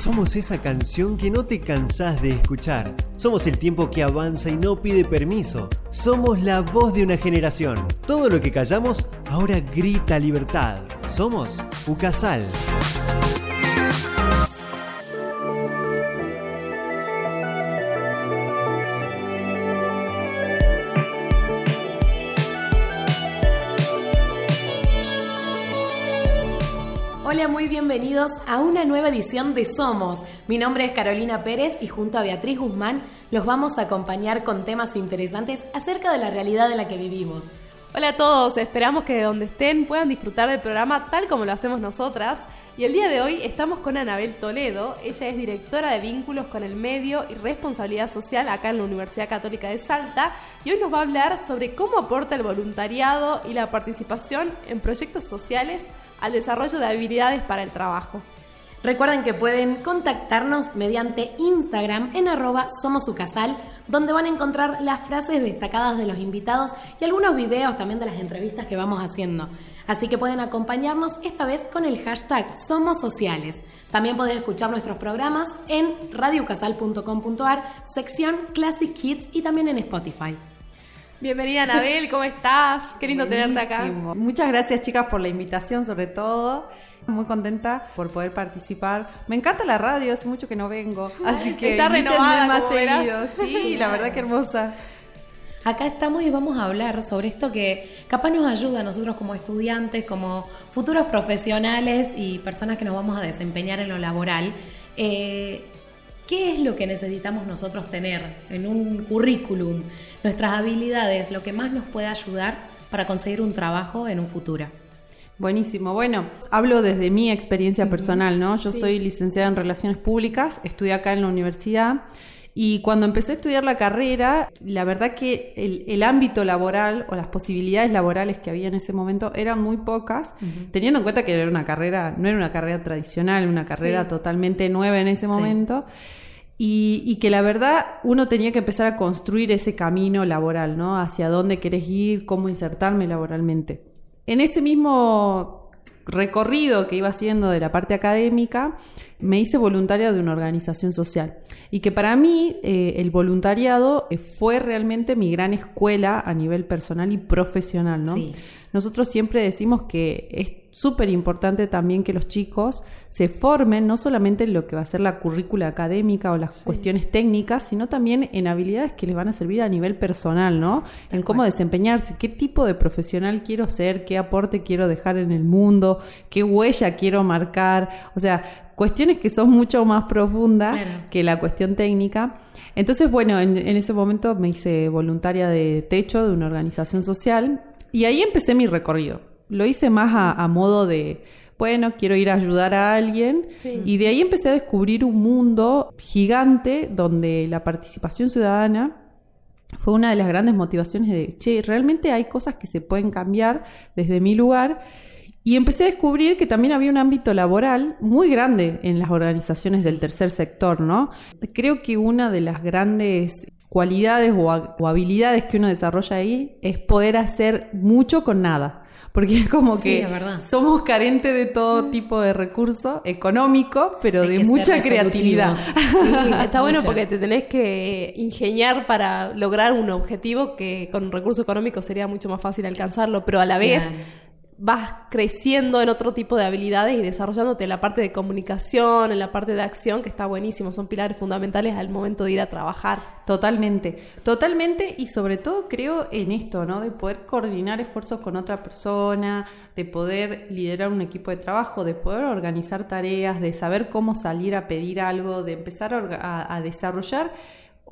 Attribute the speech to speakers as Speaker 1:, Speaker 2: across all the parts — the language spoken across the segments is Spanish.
Speaker 1: Somos esa canción que no te cansás de escuchar. Somos el tiempo que avanza y no pide permiso. Somos la voz de una generación. Todo lo que callamos ahora grita libertad. Somos Ucasal.
Speaker 2: Hola, muy bienvenidos a una nueva edición de Somos. Mi nombre es Carolina Pérez y junto a Beatriz Guzmán los vamos a acompañar con temas interesantes acerca de la realidad en la que vivimos.
Speaker 3: Hola a todos, esperamos que de donde estén puedan disfrutar del programa tal como lo hacemos nosotras. Y el día de hoy estamos con Anabel Toledo, ella es directora de vínculos con el medio y responsabilidad social acá en la Universidad Católica de Salta y hoy nos va a hablar sobre cómo aporta el voluntariado y la participación en proyectos sociales al desarrollo de habilidades para el trabajo.
Speaker 2: Recuerden que pueden contactarnos mediante Instagram en arroba somosucasal, donde van a encontrar las frases destacadas de los invitados y algunos videos también de las entrevistas que vamos haciendo. Así que pueden acompañarnos esta vez con el hashtag Somos Sociales. También pueden escuchar nuestros programas en radiocasal.com.ar, sección Classic Kids y también en Spotify.
Speaker 3: Bienvenida Anabel, ¿cómo estás? Qué lindo tenerte acá.
Speaker 4: Muchas gracias chicas por la invitación sobre todo. Muy contenta por poder participar. Me encanta la radio, hace mucho que no vengo, así que
Speaker 3: está renovada
Speaker 4: más
Speaker 3: como verás.
Speaker 4: seguido. Sí, la verdad que hermosa.
Speaker 2: Acá estamos y vamos a hablar sobre esto que capaz nos ayuda a nosotros como estudiantes, como futuros profesionales y personas que nos vamos a desempeñar en lo laboral. Eh, ¿Qué es lo que necesitamos nosotros tener en un currículum? Nuestras habilidades, lo que más nos puede ayudar para conseguir un trabajo en un futuro.
Speaker 4: Buenísimo. Bueno, hablo desde mi experiencia personal, ¿no? Yo
Speaker 2: Sí.
Speaker 4: soy licenciada en Relaciones Públicas, estudié acá en la universidad y cuando empecé a estudiar la carrera, la verdad que el, el ámbito laboral o las posibilidades laborales que había en ese momento eran muy pocas, teniendo en cuenta que era una carrera, no era una carrera tradicional, una carrera
Speaker 2: Sí.
Speaker 4: totalmente nueva en ese
Speaker 2: Sí.
Speaker 4: momento. Y, y que la verdad uno tenía que empezar a construir ese camino laboral, ¿no? Hacia dónde querés ir, cómo insertarme laboralmente. En ese mismo recorrido que iba haciendo de la parte académica, me hice voluntaria de una organización social. Y que para mí eh, el voluntariado eh, fue realmente mi gran escuela a nivel personal y profesional, ¿no?
Speaker 2: Sí.
Speaker 4: Nosotros siempre decimos que es súper importante también que los chicos se formen no solamente en lo que va a ser la currícula académica o las cuestiones técnicas, sino también en habilidades que les van a servir a nivel personal, ¿no? en cómo desempeñarse, qué tipo de profesional quiero ser, qué aporte quiero dejar en el mundo, qué huella quiero marcar, o sea, cuestiones que son mucho más profundas
Speaker 2: Claro.
Speaker 4: que la cuestión técnica. Entonces, bueno, en, en ese momento me hice voluntaria de techo de una organización social y ahí empecé mi recorrido. Lo hice más a, a modo de, bueno, quiero ir a ayudar a alguien
Speaker 3: Sí.
Speaker 4: y de ahí empecé a descubrir un mundo gigante donde la participación ciudadana fue una de las grandes motivaciones de, che, realmente hay cosas que se pueden cambiar desde mi lugar. Y empecé a descubrir que también había un ámbito laboral muy grande en las organizaciones del tercer sector, ¿no? Creo que una de las grandes cualidades o, o habilidades que uno desarrolla ahí es poder hacer mucho con nada. Porque es como
Speaker 2: Sí,
Speaker 4: que
Speaker 2: es
Speaker 4: somos carentes de todo tipo de recurso económico, pero
Speaker 2: Hay
Speaker 4: de mucha creatividad.
Speaker 3: Sí, está bueno porque te tenés que ingeniar para lograr un objetivo que con recursos económicos sería mucho más fácil alcanzarlo, pero a la vez
Speaker 2: Claro.
Speaker 3: Vas creciendo en otro tipo de habilidades y desarrollándote en la parte de comunicación, en la parte de acción, que está buenísimo, son pilares fundamentales al momento de ir a trabajar.
Speaker 4: Totalmente, totalmente y sobre todo creo en esto, ¿no? De poder coordinar esfuerzos con otra persona, de poder liderar un equipo de trabajo, de poder organizar tareas, de saber cómo salir a pedir algo, de empezar a, a desarrollar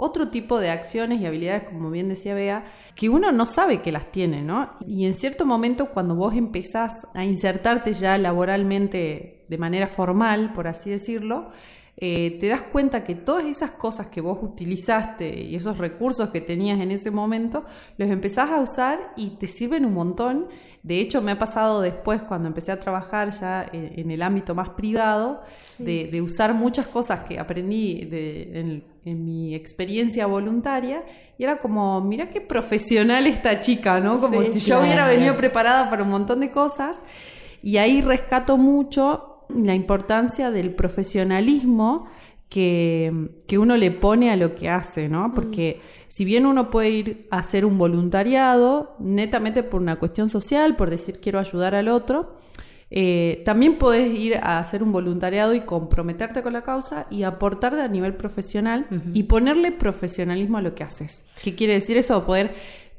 Speaker 4: otro tipo de acciones y habilidades, como bien decía Bea, que uno no sabe que las tiene, ¿no? Y en cierto momento cuando vos empezás a insertarte ya laboralmente de manera formal, por así decirlo, eh, te das cuenta que todas esas cosas que vos utilizaste y esos recursos que tenías en ese momento, los empezás a usar y te sirven un montón. De hecho, me ha pasado después, cuando empecé a trabajar ya en, en el ámbito más privado, de, de usar muchas cosas que aprendí de- en, en mi experiencia voluntaria. Y era como, mira qué profesional esta chica, ¿no? Como
Speaker 3: Sí,
Speaker 4: si yo hubiera venido preparada para un montón de cosas. Y ahí rescato mucho la importancia del profesionalismo que, que, uno le pone a lo que hace, ¿no? Porque si bien uno puede ir a hacer un voluntariado, netamente por una cuestión social, por decir quiero ayudar al otro, eh, también podés ir a hacer un voluntariado y comprometerte con la causa y aportar a nivel profesional y ponerle profesionalismo a lo que haces. ¿Qué quiere decir eso? Poder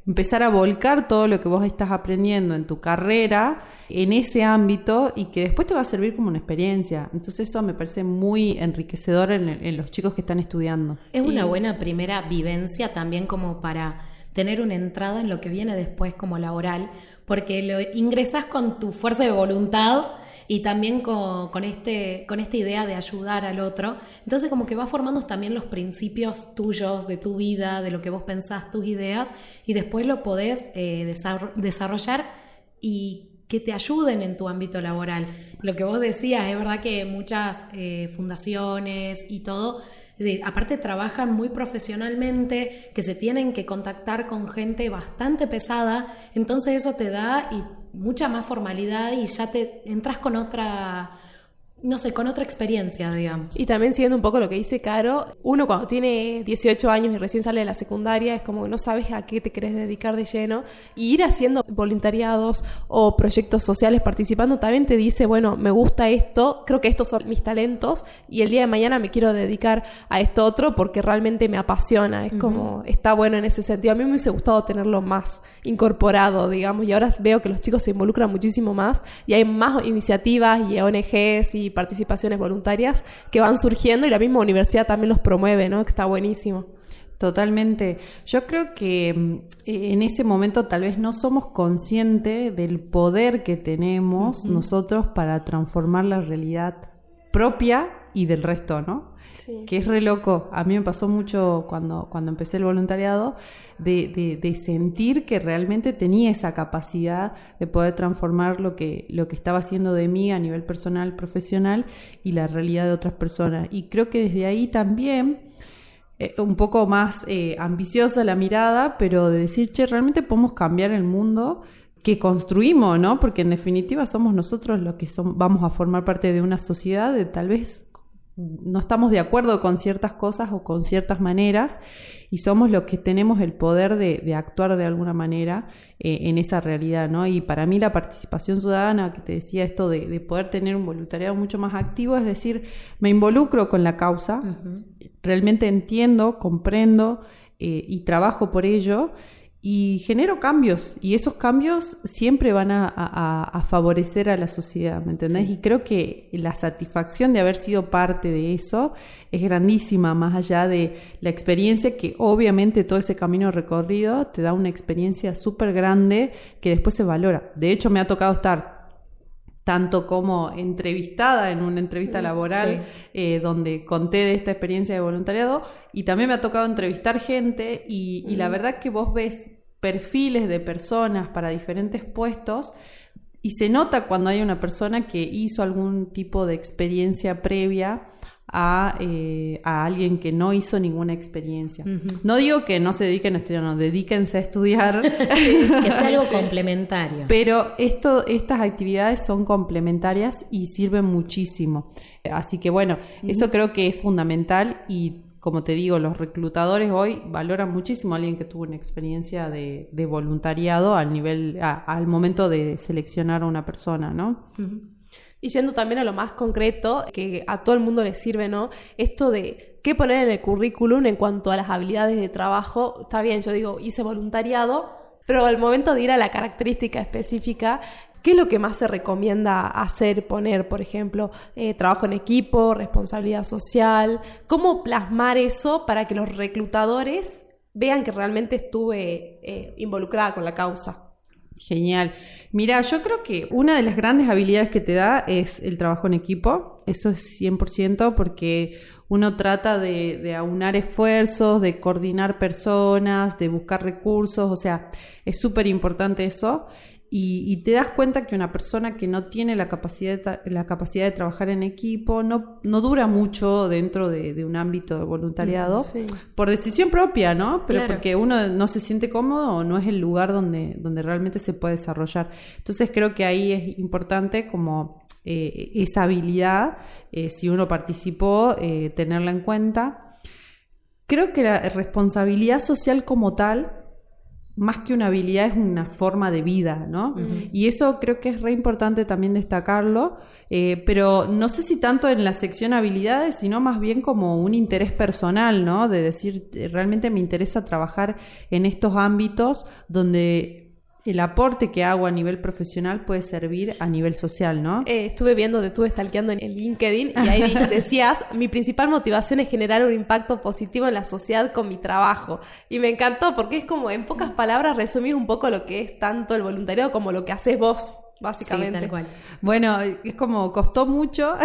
Speaker 4: empezar a volcar todo lo que vos estás aprendiendo en tu carrera en ese ámbito y que después te va a servir como una experiencia. Entonces eso me parece muy enriquecedor en, los chicos que están estudiando.
Speaker 2: Es una buena primera vivencia también como para tener una entrada en lo que viene después como laboral, porque lo ingresas con tu fuerza de voluntad y también con, este, con esta idea de ayudar al otro. Entonces como que va formando también los principios tuyos de tu vida, de lo que vos pensás, tus ideas, y después lo podés eh, desarrollar y que te ayuden en tu ámbito laboral. Lo que vos decías, es verdad que muchas eh, fundaciones y todo, aparte trabajan muy profesionalmente, que se tienen que contactar con gente bastante pesada, entonces eso te da y mucha más formalidad y ya te entras con otra no sé, con otra experiencia, digamos.
Speaker 3: Y también siguiendo un poco lo que dice Caro, uno cuando tiene 18 años y recién sale de la secundaria es como que no sabes a qué te querés dedicar de lleno y ir haciendo voluntariados o proyectos sociales participando también te dice, bueno, me gusta esto, creo que estos son mis talentos y el día de mañana me quiero dedicar a esto otro porque realmente me apasiona, es como, está bueno en ese sentido. A mí me hubiese gustado tenerlo más incorporado, digamos, y ahora veo que los chicos se involucran muchísimo más y hay más iniciativas y ONGs y participaciones voluntarias que van surgiendo y la misma universidad también los promueve, ¿no? Que está buenísimo.
Speaker 4: Totalmente. Yo creo que mm, en ese momento tal vez no somos conscientes del poder que tenemos nosotros para transformar la realidad propia y del resto, ¿no? Que es re loco. A mí me pasó mucho cuando, cuando empecé el voluntariado de, de, sentir que realmente tenía esa capacidad de poder transformar lo que, lo que estaba haciendo de mí a nivel personal, profesional y la realidad de otras personas. Y creo que desde ahí también eh, un poco más eh, ambiciosa la mirada, pero de decir, che, realmente podemos cambiar el mundo que construimos, ¿no? Porque en definitiva somos nosotros los que son, vamos a formar parte de una sociedad de tal vez no estamos de acuerdo con ciertas cosas o con ciertas maneras y somos los que tenemos el poder de, actuar de alguna manera eh, en esa realidad, ¿no? Y para mí la participación ciudadana, que te decía esto de, poder tener un voluntariado mucho más activo, es decir, me involucro con la causa, realmente entiendo, comprendo eh, y trabajo por ello y genero cambios y esos cambios siempre van a, favorecer a la sociedad, ¿me entendés? Y creo que la satisfacción de haber sido parte de eso es grandísima, más allá de la experiencia que obviamente todo ese camino recorrido te da una experiencia súper grande que después se valora. De hecho, me ha tocado estar tanto como entrevistada en una entrevista mm, laboral eh, donde conté de esta experiencia de voluntariado y también me ha tocado entrevistar gente y, y la verdad que vos ves perfiles de personas para diferentes puestos y se nota cuando hay una persona que hizo algún tipo de experiencia previa a, eh, a alguien que no hizo ninguna experiencia. No digo que no se dediquen a estudiar, no, dedíquense a estudiar.
Speaker 2: que sea algo complementario.
Speaker 4: Pero esto, estas actividades son complementarias y sirven muchísimo. Así que bueno, eso creo que es fundamental y como te digo, los reclutadores hoy valoran muchísimo a alguien que tuvo una experiencia de, voluntariado al nivel, al momento de seleccionar a una persona, ¿no?
Speaker 3: Y yendo también a lo más concreto, que a todo el mundo le sirve, ¿no? Esto de qué poner en el currículum en cuanto a las habilidades de trabajo. Está bien, yo digo, hice voluntariado, pero al momento de ir a la característica específica, ¿qué es lo que más se recomienda hacer, poner, por ejemplo, eh, trabajo en equipo, responsabilidad social? ¿Cómo plasmar eso para que los reclutadores vean que realmente estuve eh, involucrada con la causa?
Speaker 4: Genial. Mira, yo creo que una de las grandes habilidades que te da es el trabajo en equipo. Eso es 100% porque uno trata de, aunar esfuerzos, de coordinar personas, de buscar recursos. O sea, es súper importante eso. Y, te das cuenta que una persona que no tiene la capacidad de, la capacidad de trabajar en equipo no, no dura mucho dentro de, un ámbito de voluntariado por decisión propia, ¿no? Pero porque uno no se siente cómodo o no es el lugar donde, donde realmente se puede desarrollar. Entonces creo que ahí es importante como eh, esa habilidad, eh, si uno participó, eh, tenerla en cuenta. Creo que la responsabilidad social como tal más que una habilidad es una forma de vida, ¿no? Y eso creo que es re importante también destacarlo, eh, pero no sé si tanto en la sección habilidades, sino más bien como un interés personal, ¿no? De decir, eh, realmente me interesa trabajar en estos ámbitos donde el aporte que hago a nivel profesional puede servir a nivel social, ¿no?
Speaker 3: Eh, estuve viendo, te estuve stalkeando en LinkedIn y ahí decías, mi principal motivación es generar un impacto positivo en la sociedad con mi trabajo. Y me encantó porque es como, en pocas palabras, resumís un poco lo que es tanto el voluntariado como lo que haces vos básicamente.
Speaker 4: Bueno, es como costó mucho.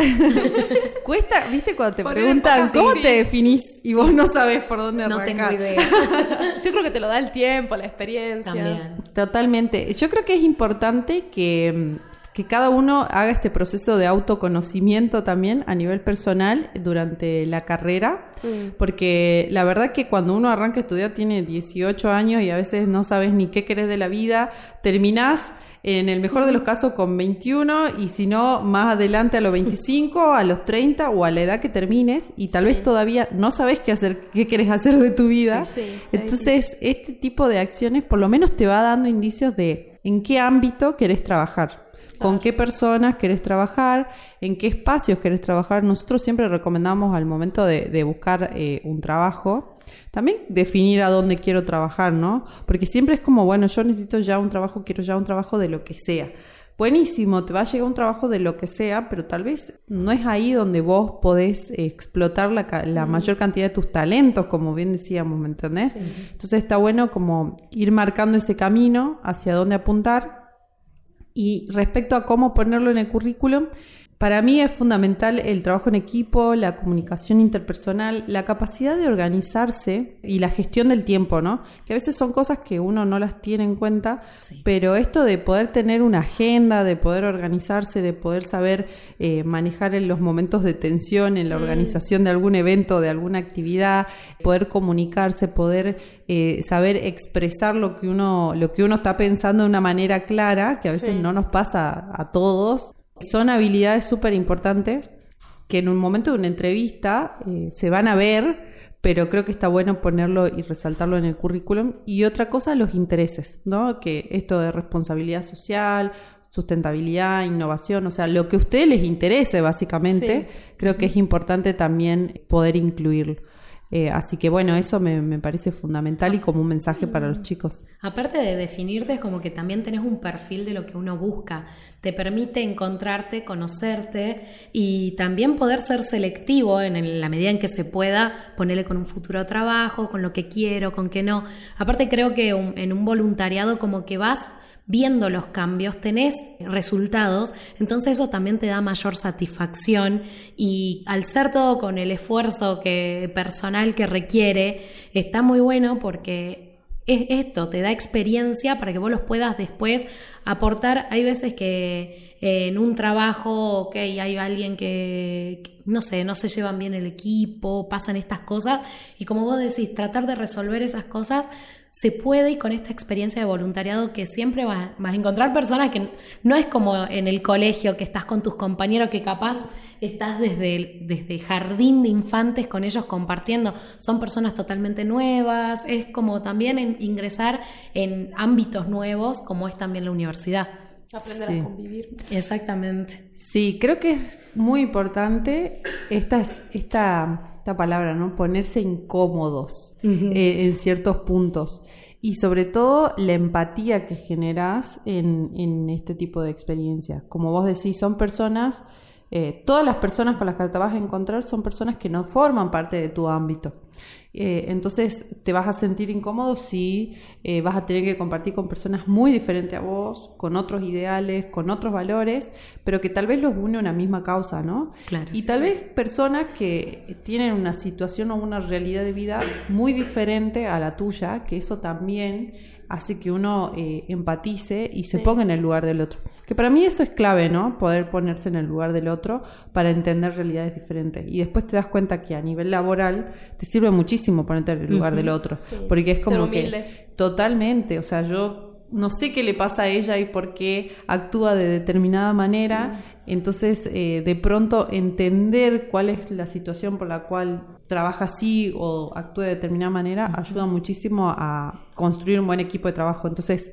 Speaker 4: Cuesta, ¿viste? Cuando te preguntan cómo te definís y vos no sabes por dónde arrancar.
Speaker 2: No tengo idea.
Speaker 3: Yo creo que te lo da el tiempo, la experiencia.
Speaker 2: También.
Speaker 4: Totalmente. Yo creo que es importante que, que cada uno haga este proceso de autoconocimiento también a nivel personal durante la carrera, mm. porque la verdad que cuando uno arranca a estudiar tiene 18 años y a veces no sabes ni qué querés de la vida, terminás en el mejor de los casos con 21 y si no, más adelante a los 25, a los 30 o a la edad que termines y tal vez todavía no sabes qué hacer, qué quieres hacer de tu vida. Entonces, este tipo de acciones por lo menos te va dando indicios de en qué ámbito querés trabajar. ¿Con qué personas querés trabajar? ¿En qué espacios querés trabajar? Nosotros siempre recomendamos al momento de, buscar eh, un trabajo, también definir a dónde quiero trabajar, ¿no? Porque siempre es como, bueno, yo necesito ya un trabajo, quiero ya un trabajo de lo que sea. Buenísimo, te va a llegar un trabajo de lo que sea, pero tal vez no es ahí donde vos podés explotar la, mayor cantidad de tus talentos, como bien decíamos, ¿me entendés? Entonces está bueno como ir marcando ese camino hacia dónde apuntar y respecto a cómo ponerlo en el currículum, para mí es fundamental el trabajo en equipo, la comunicación interpersonal, la capacidad de organizarse y la gestión del tiempo, ¿no? Que a veces son cosas que uno no las tiene en cuenta, pero esto de poder tener una agenda, de poder organizarse, de poder saber eh, manejar en los momentos de tensión, en la mm. organización de algún evento, de alguna actividad, poder comunicarse, poder eh, saber expresar lo que uno, lo que uno está pensando de una manera clara, que a veces no nos pasa a todos son habilidades súper importantes que en un momento de una entrevista eh, se van a ver, pero creo que está bueno ponerlo y resaltarlo en el currículum. Y otra cosa, los intereses, ¿no? Que esto de responsabilidad social, sustentabilidad, innovación, o sea, lo que a ustedes les interese básicamente, creo que es importante también poder incluirlo. Eh, así que bueno, eso me, parece fundamental y como un mensaje para los chicos.
Speaker 2: Aparte de definirte, es como que también tenés un perfil de lo que uno busca. Te permite encontrarte, conocerte y también poder ser selectivo en la medida en que se pueda, ponerle con un futuro trabajo, con lo que quiero, con qué no. Aparte creo que en un voluntariado como que vas viendo los cambios, tenés resultados, entonces eso también te da mayor satisfacción y al ser todo con el esfuerzo que, personal que requiere, está muy bueno porque es esto, te da experiencia para que vos los puedas después aportar. Hay veces que en un trabajo, ok, hay alguien que, que, no sé, no se llevan bien el equipo, pasan estas cosas, y como vos decís, tratar de resolver esas cosas se puede y con esta experiencia de voluntariado que siempre vas, a encontrar personas que no es como en el colegio que estás con tus compañeros que capaz estás desde desde jardín de infantes con ellos compartiendo. Son personas totalmente nuevas, es como también ingresar en ámbitos nuevos como es también la universidad.
Speaker 3: Aprender a convivir.
Speaker 2: Exactamente.
Speaker 4: Sí, creo que es muy importante esta, esta esta palabra, ¿no? Ponerse incómodos eh, en ciertos puntos. Y sobre todo la empatía que generas en, en este tipo de experiencia. Como vos decís, son personas eh, todas las personas con las que te vas a encontrar son personas que no forman parte de tu ámbito. Eh, entonces te vas a sentir incómodo si eh, vas a tener que compartir con personas muy diferentes a vos, con otros ideales, con otros valores, pero que tal vez los une una misma causa, ¿no?
Speaker 2: Claro.
Speaker 4: Y tal vez personas que tienen una situación o una realidad de vida muy diferente a la tuya, que eso también hace que uno eh, empatice y se ponga en el lugar del otro. Que para mí eso es clave, ¿no? Poder ponerse en el lugar del otro para entender realidades diferentes. Y después te das cuenta que a nivel laboral te sirve muchísimo ponerte en el lugar del otro. Porque es como que totalmente, o sea, yo no sé qué le pasa a ella y por qué actúa de determinada manera Entonces, eh, de pronto entender cuál es la situación por la cual trabaja así o actúa de determinada manera ayuda muchísimo a construir un buen equipo de trabajo. Entonces,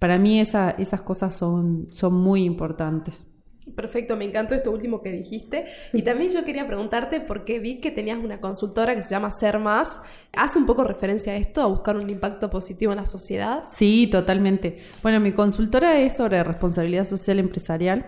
Speaker 4: para mí esa, esas cosas son, son muy importantes.
Speaker 3: Perfecto, me encantó esto último que dijiste. Y también yo quería preguntarte, porque vi que tenías una consultora que se llama Ser Más. ¿Hace un poco referencia a esto, a buscar un impacto positivo en la sociedad?
Speaker 4: Sí, totalmente. Bueno, mi consultora es sobre responsabilidad social empresarial.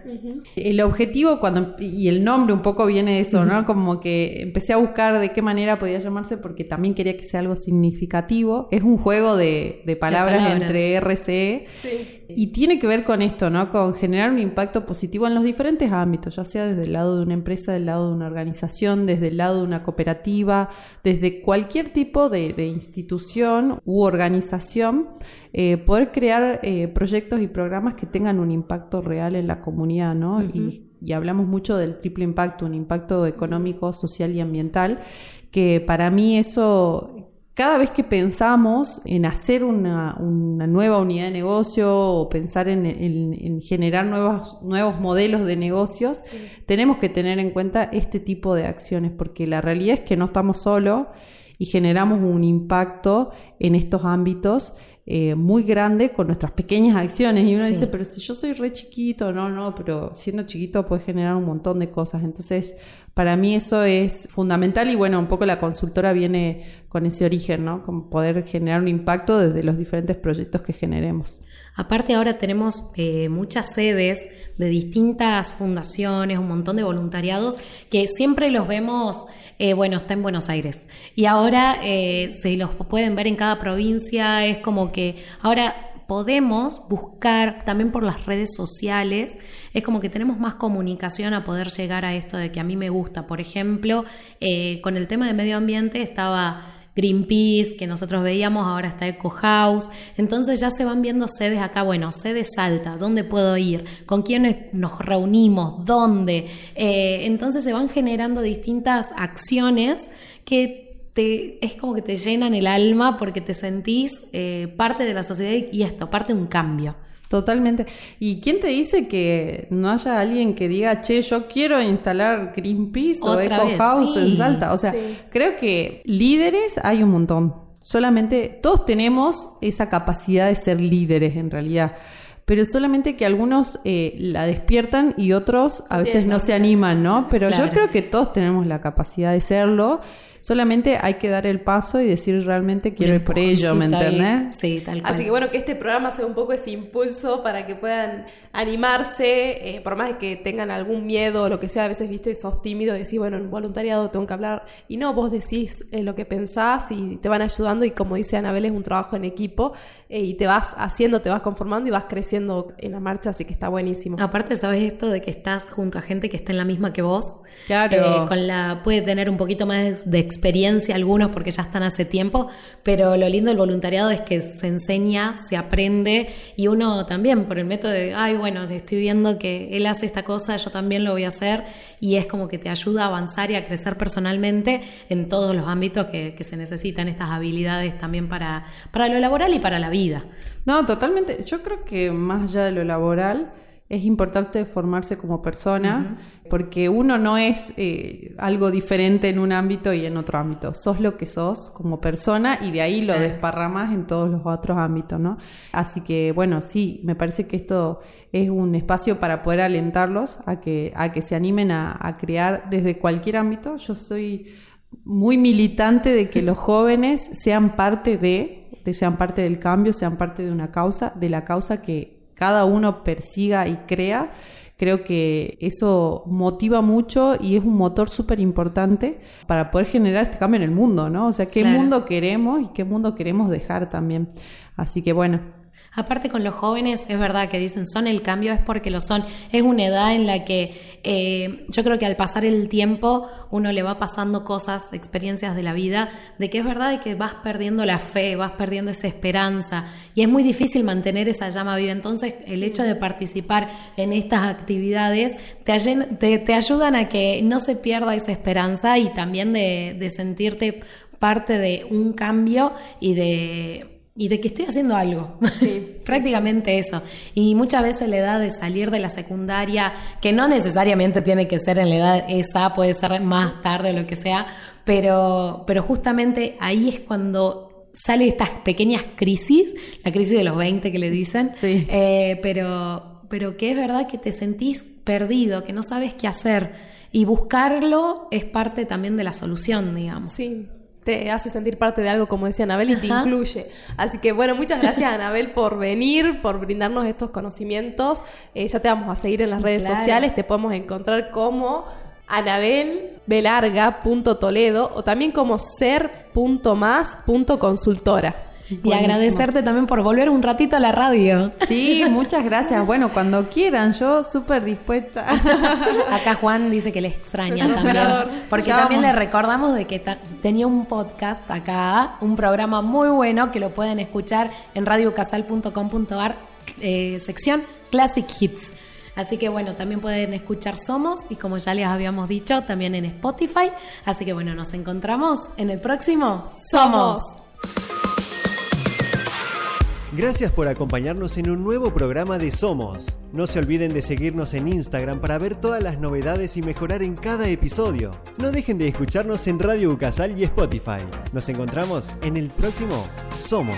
Speaker 4: El objetivo, cuando y el nombre un poco viene de eso, ¿no? Como que empecé a buscar de qué manera podía llamarse, porque también quería que sea algo significativo. Es un juego de, palabras, entre RCE. Sí. Y tiene que ver con esto, ¿no? Con generar un impacto positivo en los diferentes ámbitos, ya sea desde el lado de una empresa, del lado de una organización, desde el lado de una cooperativa, desde cualquier tipo de, institución u organización, eh, poder crear eh, proyectos y programas que tengan un impacto real en la comunidad, ¿no? y, y hablamos mucho del triple impacto, un impacto económico, social y ambiental, que para mí eso cada vez que pensamos en hacer una, nueva unidad de negocio o pensar en, generar nuevos, nuevos modelos de negocios, tenemos que tener en cuenta este tipo de acciones, porque la realidad es que no estamos solos y generamos un impacto en estos ámbitos eh, muy grande con nuestras pequeñas acciones. Y uno dice, pero si yo soy re chiquito, no, no, pero siendo chiquito puedes generar un montón de cosas. Entonces, para mí eso es fundamental y bueno, un poco la consultora viene con ese origen, ¿no? Como poder generar un impacto desde los diferentes proyectos que generemos.
Speaker 2: Aparte ahora tenemos eh, muchas sedes de distintas fundaciones, un montón de voluntariados que siempre los vemos, eh, bueno, está en Buenos Aires. Y ahora eh, se los pueden ver en cada provincia, es como que ahora podemos buscar también por las redes sociales, es como que tenemos más comunicación a poder llegar a esto de que a mí me gusta. Por ejemplo, con el tema de medio ambiente estaba Greenpeace, que nosotros veíamos, ahora está Eco House. Entonces ya se van viendo sedes acá, bueno, sede Salta, ¿dónde puedo ir? ¿Con quién nos reunimos? ¿Dónde? Eh, entonces se van generando distintas acciones que es como que te llenan el alma porque te sentís eh, parte de la sociedad y esto, parte de un cambio.
Speaker 4: Totalmente. ¿Y quién te dice que no haya alguien que diga, che, yo quiero instalar Greenpeace o Eco House en Salta? O sea, creo que líderes hay un montón. Solamente todos tenemos esa capacidad de ser líderes en realidad pero solamente que algunos eh, la despiertan y otros a veces no se animan, ¿no? Pero yo creo que todos tenemos la capacidad de serlo Solamente hay que dar el paso y decir realmente quiero ir por ello, ¿me entiendes?
Speaker 3: Sí, tal cual. Así que bueno, que este programa sea un poco ese impulso para que puedan animarse, eh, por más de que tengan algún miedo o lo que sea, a veces, viste, sos tímido y decís, bueno, en voluntariado tengo que hablar. Y no, vos decís eh, lo que pensás y te van ayudando y como dice Anabel, es un trabajo en equipo eh, y te vas haciendo, te vas conformando y vas creciendo en la marcha, así que está buenísimo.
Speaker 2: Aparte, ¿sabes esto de que estás junto a gente que está en la misma que vos?
Speaker 4: Claro.
Speaker 2: con la, puede tener un poquito más de experiencia algunos porque ya están hace tiempo, pero lo lindo del voluntariado es que se enseña, se aprende y uno también por el método de, ay, bueno, estoy viendo que él hace esta cosa, yo también lo voy a hacer y es como que te ayuda a avanzar y a crecer personalmente en todos los ámbitos que, se necesitan estas habilidades también para, para lo laboral y para la vida.
Speaker 4: No, totalmente. Yo creo que más allá de lo laboral, es importante formarse como persona, porque uno no es eh, algo diferente en un ámbito y en otro ámbito. Sos lo que sos como persona y de ahí lo desparramas en todos los otros ámbitos, ¿no? Así que, bueno, sí, me parece que esto es un espacio para poder alentarlos a que, a que se animen a, a crear desde cualquier ámbito. Yo soy muy militante de que los jóvenes sean parte de, de, sean parte del cambio, sean parte de una causa, de la causa que cada uno persiga y crea, creo que eso motiva mucho y es un motor súper importante para poder generar este cambio en el mundo, ¿no? O sea, qué mundo queremos y qué mundo queremos dejar también. Así que bueno,
Speaker 2: Aparte con los jóvenes, es verdad que dicen son el cambio, es porque lo son. Es una edad en la que eh, yo creo que al pasar el tiempo uno le va pasando cosas, experiencias de la vida, de que es verdad y que vas perdiendo la fe, vas perdiendo esa esperanza y es muy difícil mantener esa llama viva. Entonces el hecho de participar en estas actividades te, te, ayudan a que no se pierda esa esperanza y también de sentirte parte de un cambio y de y de que estoy haciendo algo.
Speaker 3: Sí,
Speaker 2: Prácticamente eso. Y muchas veces la edad de salir de la secundaria, que no necesariamente tiene que ser en la edad esa, puede ser más tarde o lo que sea, pero, pero justamente ahí es cuando sale estas pequeñas crisis, la crisis de los 20 que le dicen,
Speaker 4: Sí.
Speaker 2: eh, pero, pero que es verdad que te sentís perdido, que no sabes qué hacer. Y buscarlo es parte también de la solución, digamos.
Speaker 3: Sí, te hace sentir parte de algo, como decía Anabel, y te
Speaker 2: Ajá.
Speaker 3: incluye. Así que bueno, muchas gracias Anabel por venir, por brindarnos estos conocimientos. Eh, ya te vamos a seguir en las redes
Speaker 2: Claro.
Speaker 3: sociales, te podemos encontrar como anabelbelarga.toledo o también como ser.más.consultora.
Speaker 2: Y agradecerte también por volver un ratito a la radio.
Speaker 4: Sí, muchas gracias. Bueno, cuando quieran, yo súper dispuesta.
Speaker 2: Acá Juan dice que le extraña también. Porque
Speaker 4: Ya
Speaker 2: también
Speaker 4: vamos.
Speaker 2: le recordamos de que tenía un podcast acá, un programa muy bueno que lo pueden escuchar en radiocasal.com.ar, eh, sección Classic Hits. Así que bueno, también pueden escuchar Somos y como ya les habíamos dicho, también en Spotify. Así que bueno, nos encontramos en el próximo Somos.
Speaker 1: Gracias por acompañarnos en un nuevo programa de Somos. No se olviden de seguirnos en Instagram para ver todas las novedades y mejorar en cada episodio. No dejen de escucharnos en Radio Ucasal y Spotify. Nos encontramos en el próximo Somos.